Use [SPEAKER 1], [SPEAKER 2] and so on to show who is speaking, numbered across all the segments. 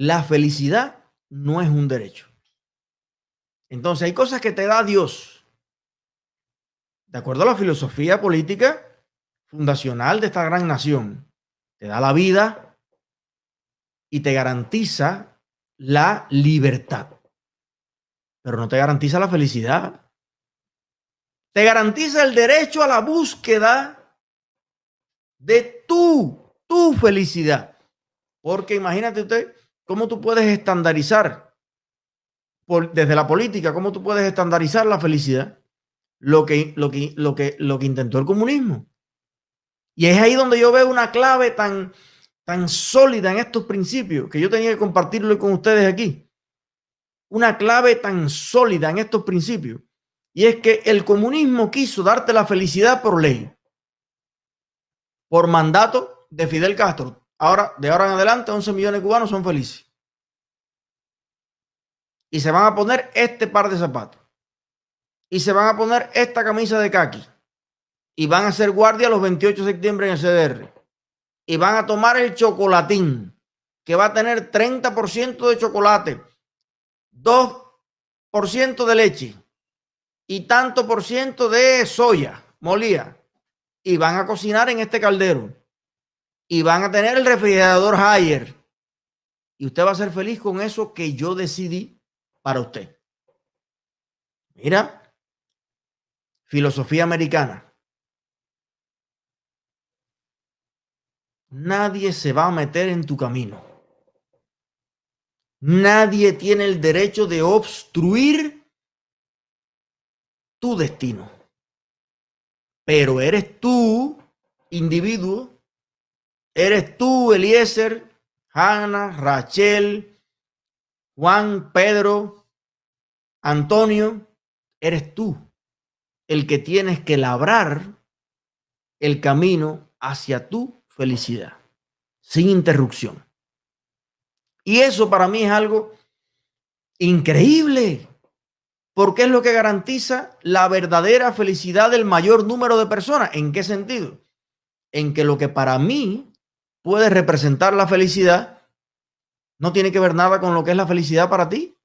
[SPEAKER 1] La felicidad no es un derecho. Entonces hay cosas que te da Dios. De acuerdo a la filosofía política fundacional de esta gran nación, te da la vida y te garantiza la libertad, pero no te garantiza la felicidad. Te garantiza el derecho a la búsqueda de tu, tu felicidad. Porque imagínate usted cómo tú puedes estandarizar por, desde la política, cómo tú puedes estandarizar la felicidad. Lo que, lo, que, lo, que, lo que intentó el comunismo. Y es ahí donde yo veo una clave tan, tan sólida en estos principios que yo tenía que compartirlo con ustedes aquí. Una clave tan sólida en estos principios. Y es que el comunismo quiso darte la felicidad por ley, por mandato de Fidel Castro. Ahora, de ahora en adelante, 11 millones de cubanos son felices. Y se van a poner este par de zapatos. Y se van a poner esta camisa de kaki y van a ser guardia los 28 de septiembre en el CDR. Y van a tomar el chocolatín, que va a tener 30% de chocolate, 2% de leche y tanto por ciento de soya molía. Y van a cocinar en este caldero. Y van a tener el refrigerador Haier. Y usted va a ser feliz con eso que yo decidí para usted. Mira, filosofía americana. Nadie se va a meter en tu camino. Nadie tiene el derecho de obstruir tu destino. Pero eres tú, individuo, eres tú, Eliezer, Hanna, Rachel, Juan, Pedro, Antonio, eres tú el que tienes que labrar el camino hacia tú felicidad, sin interrupción. Y eso para mí es algo increíble, porque es lo que garantiza la verdadera felicidad del mayor número de personas. ¿En qué sentido? En que lo que para mí puede representar la felicidad no tiene que ver nada con lo que es la felicidad para ti.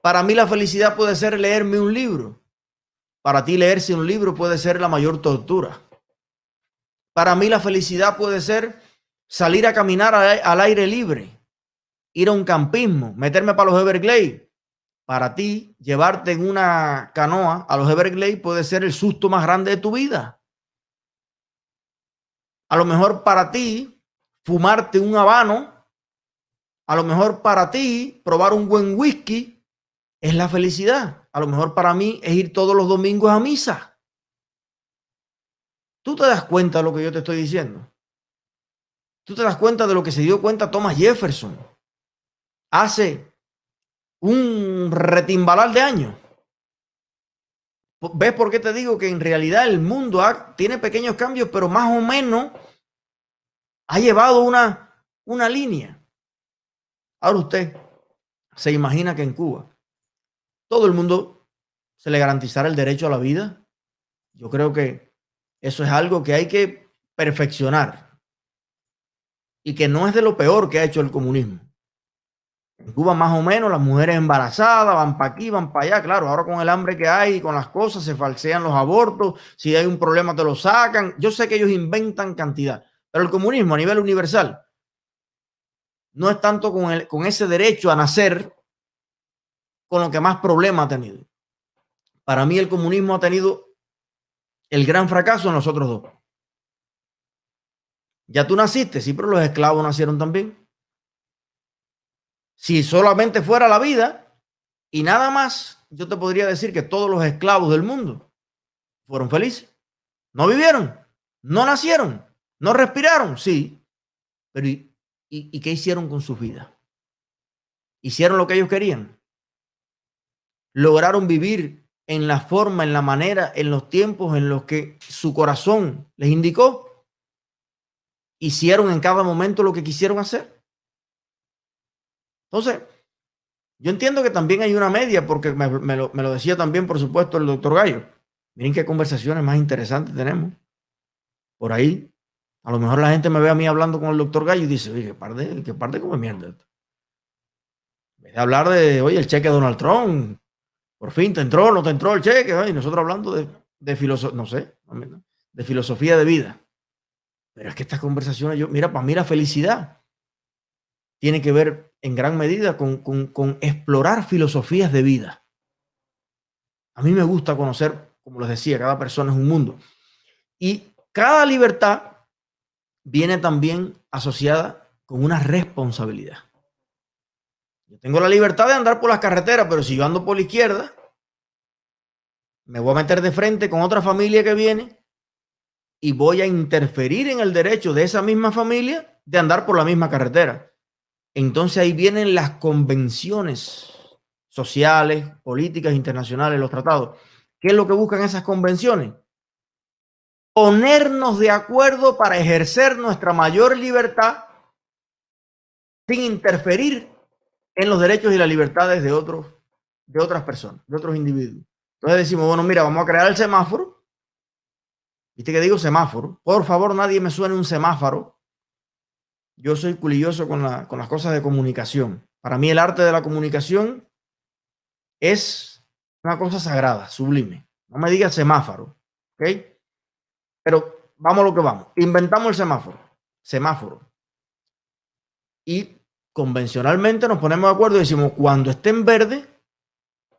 [SPEAKER 1] Para mí la felicidad puede ser leerme un libro. Para ti leerse un libro puede ser la mayor tortura. Para mí la felicidad puede ser salir a caminar al aire libre, ir a un campismo, meterme para los Everglades. Para ti, llevarte en una canoa a los Everglades puede ser el susto más grande de tu vida. A lo mejor para ti, fumarte un habano, a lo mejor para ti, probar un buen whisky, es la felicidad. A lo mejor para mí es ir todos los domingos a misa. ¿Tú te das cuenta de lo que yo te estoy diciendo? ¿Tú te das cuenta de lo que se dio cuenta Thomas Jefferson hace un retimbalar de años? ¿Ves por qué te digo que en realidad el mundo tiene pequeños cambios, pero más o menos ha llevado una, una línea? Ahora usted se imagina que en Cuba todo el mundo se le garantizará el derecho a la vida. Yo creo que eso es algo que hay que perfeccionar y que no es de lo peor que ha hecho el comunismo. En Cuba más o menos las mujeres embarazadas van para aquí, van para allá. Claro, ahora con el hambre que hay y con las cosas se falsean los abortos. Si hay un problema te lo sacan. Yo sé que ellos inventan cantidad, pero el comunismo a nivel universal no es tanto con, el, con ese derecho a nacer con lo que más problema ha tenido. Para mí el comunismo ha tenido el gran fracaso en los otros dos. Ya tú naciste, sí, pero los esclavos nacieron también. Si solamente fuera la vida y nada más, yo te podría decir que todos los esclavos del mundo fueron felices. No vivieron, no nacieron, no respiraron, sí. Pero ¿y, qué hicieron con sus vidas? ¿Hicieron lo que ellos querían? ¿Lograron vivir en la forma, en la manera, en los tiempos en los que su corazón les indicó, hicieron en cada momento lo que quisieron hacer. Entonces, yo entiendo que también hay una media, porque me, lo, decía también, por supuesto, el doctor Gallo. Miren qué conversaciones más interesantes tenemos por ahí. A lo mejor la gente me ve a mí hablando con el doctor Gallo y dice, oye, qué parte, qué parte como mierda esto. En vez de hablar de, oye, el cheque de Donald Trump, por fin te entró, no te entró el cheque, y nosotros hablando de, de filosofía, no sé, de filosofía de vida. Pero es que estas conversaciones, yo, mira, para mí la felicidad tiene que ver en gran medida con, explorar filosofías de vida. A mí me gusta conocer, como les decía, cada persona es un mundo. Y cada libertad viene también asociada con una responsabilidad. Yo tengo la libertad de andar por las carreteras, pero si yo ando por la izquierda, me voy a meter de frente con otra familia que viene y voy a interferir en el derecho de esa misma familia de andar por la misma carretera. Entonces ahí vienen las convenciones sociales, políticas internacionales, los tratados. ¿Qué es lo que buscan esas convenciones? Ponernos de acuerdo para ejercer nuestra mayor libertad sin interferir en los derechos y las libertades de otros, de otras personas, de otros individuos. Entonces decimos, bueno, mira, vamos a crear el semáforo. ¿Viste que digo semáforo? Por favor, nadie me suene un semáforo. Yo soy culilloso con, las cosas de comunicación. Para mí el arte de la comunicación es una cosa sagrada, sublime. No me digas semáforo, ¿ok? Pero vamos a lo que vamos. Inventamos el semáforo, semáforo. Y convencionalmente nos ponemos de acuerdo y decimos, cuando esté en verde,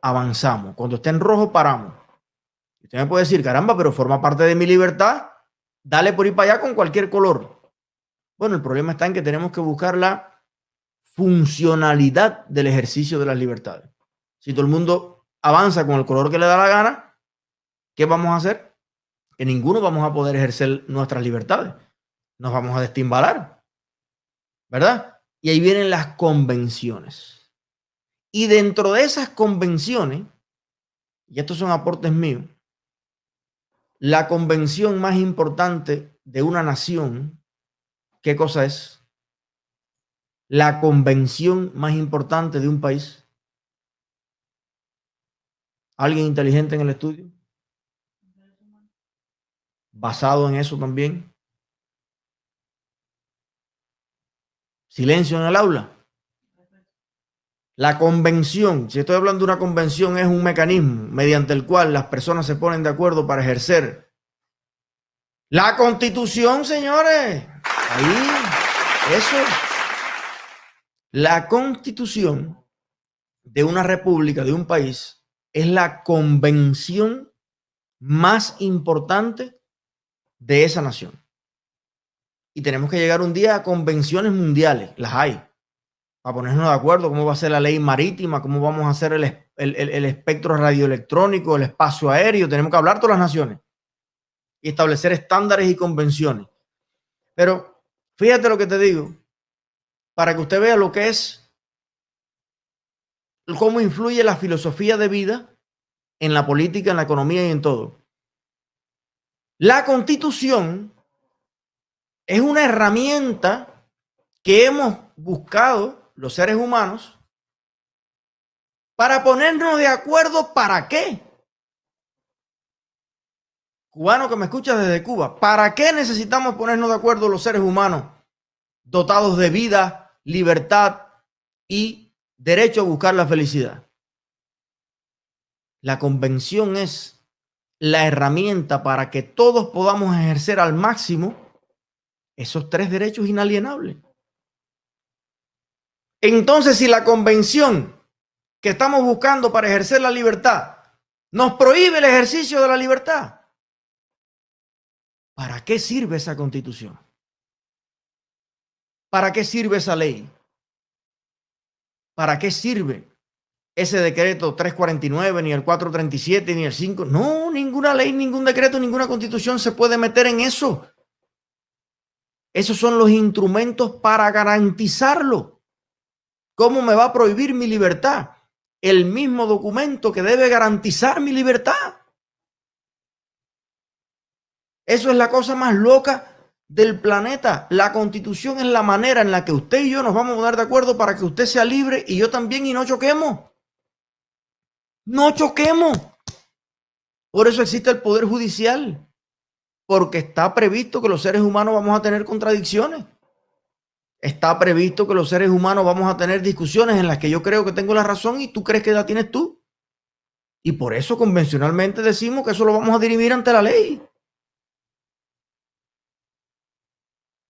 [SPEAKER 1] avanzamos. Cuando esté en rojo, paramos. Usted me puede decir, caramba, pero forma parte de mi libertad. Dale por ir para allá con cualquier color. Bueno, el problema está en que tenemos que buscar la funcionalidad del ejercicio de las libertades. Si todo el mundo avanza con el color que le da la gana, ¿qué vamos a hacer? Que ninguno vamos a poder ejercer nuestras libertades. Nos vamos a destimbalar. ¿Verdad? Y ahí vienen las convenciones. Y dentro de esas convenciones, y estos son aportes míos, la convención más importante de una nación, ¿qué cosa es? La convención más importante de un país ¿Alguien inteligente en el estudio? Basado en eso también. Silencio en el aula. La convención, si estoy hablando de una convención, es un mecanismo mediante el cual las personas se ponen de acuerdo para ejercer la constitución, señores. Ahí, eso. La constitución de una república, de un país, es la convención más importante de esa nación. Y tenemos que llegar un día a convenciones mundiales, las hay, para ponernos de acuerdo cómo va a ser la ley marítima, cómo vamos a hacer el, el espectro radioelectrónico, el espacio aéreo, tenemos que hablar todas las naciones y establecer estándares y convenciones. Pero fíjate lo que te digo, para que usted vea lo que es cómo influye la filosofía de vida en la política, en la economía y en todo. La constitución es una herramienta que hemos buscado los seres humanos para ponernos de acuerdo para qué. Cubano que me escucha desde Cuba, ¿para qué necesitamos ponernos de acuerdo los seres humanos dotados de vida, libertad y derecho a buscar la felicidad. La convención es la herramienta para que todos podamos ejercer al máximo esos tres derechos inalienables. Entonces, si la convención que estamos buscando para ejercer la libertad nos prohíbe el ejercicio de la libertad, ¿para qué sirve esa constitución? ¿Para qué sirve esa ley? ¿Para qué sirve ese decreto 349, ni el 437, ni el 5? No, ninguna ley, ningún decreto, ninguna constitución se puede meter en eso. Esos son los instrumentos para garantizarlo. ¿Cómo me va a prohibir mi libertad? El mismo documento que debe garantizar mi libertad. Eso es la cosa más loca del planeta. La constitución es la manera en la que usted y yo nos vamos a poner de acuerdo para que usted sea libre y yo también y no choquemos. No choquemos. Por eso existe el Poder Judicial. porque está previsto que los seres humanos vamos a tener contradicciones. Está previsto que los seres humanos vamos a tener discusiones en las que yo creo que tengo la razón y tú crees que la tienes tú. Y por eso convencionalmente decimos que eso lo vamos a dirimir ante la ley.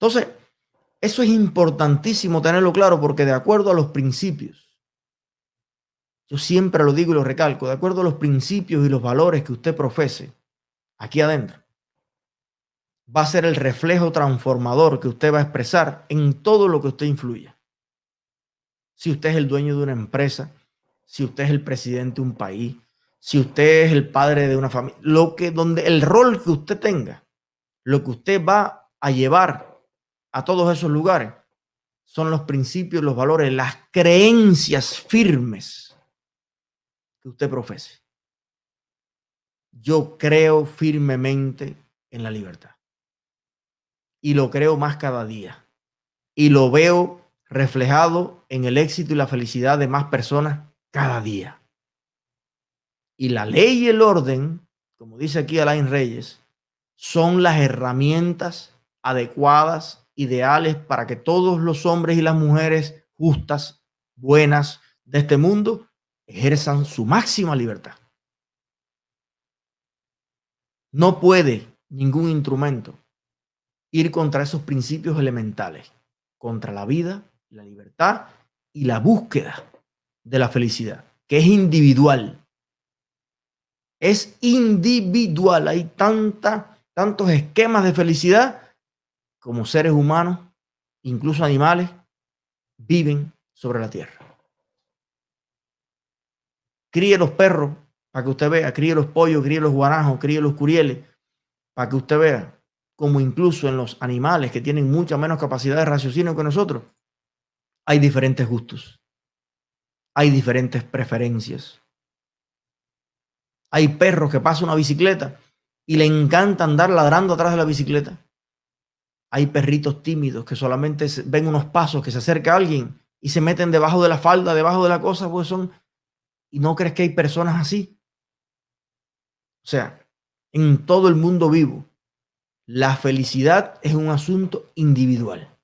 [SPEAKER 1] Entonces, eso es importantísimo tenerlo claro porque de acuerdo a los principios, yo siempre lo digo y lo recalco, de acuerdo a los principios y los valores que usted profese aquí adentro, va a ser el reflejo transformador que usted va a expresar en todo lo que usted influya. Si usted es el dueño de una empresa, si usted es el presidente de un país, si usted es el padre de una familia, lo que donde el rol que usted tenga, lo que usted va a llevar a todos esos lugares son los principios, los valores, las creencias firmes que usted profese. Yo creo firmemente en la libertad. Y lo creo más cada día. Y lo veo reflejado en el éxito y la felicidad de más personas cada día. Y la ley y el orden, como dice aquí Alain Reyes, son las herramientas adecuadas ideales para que todos los hombres y las mujeres justas, buenas de este mundo ejerzan su máxima libertad. No puede ningún instrumento ir contra esos principios elementales, contra la vida, la libertad y la búsqueda de la felicidad, que es individual. Es individual. Hay tantos esquemas de felicidad como seres humanos, incluso animales, viven sobre la tierra. Críe los perros para que usted vea, críe los pollos, críe los guanajos, críe los curieles, para que usted vea como incluso en los animales que tienen mucha menos capacidad de raciocinio que nosotros, hay diferentes gustos, hay diferentes preferencias. Hay perros que pasan una bicicleta y le encanta andar ladrando atrás de la bicicleta. Hay perritos tímidos que solamente ven unos pasos, que se acerca a alguien y se meten debajo de la falda, debajo de la cosa, pues son... ¿Y no crees que hay personas así? O sea, en todo el mundo vivo, la felicidad es un asunto individual.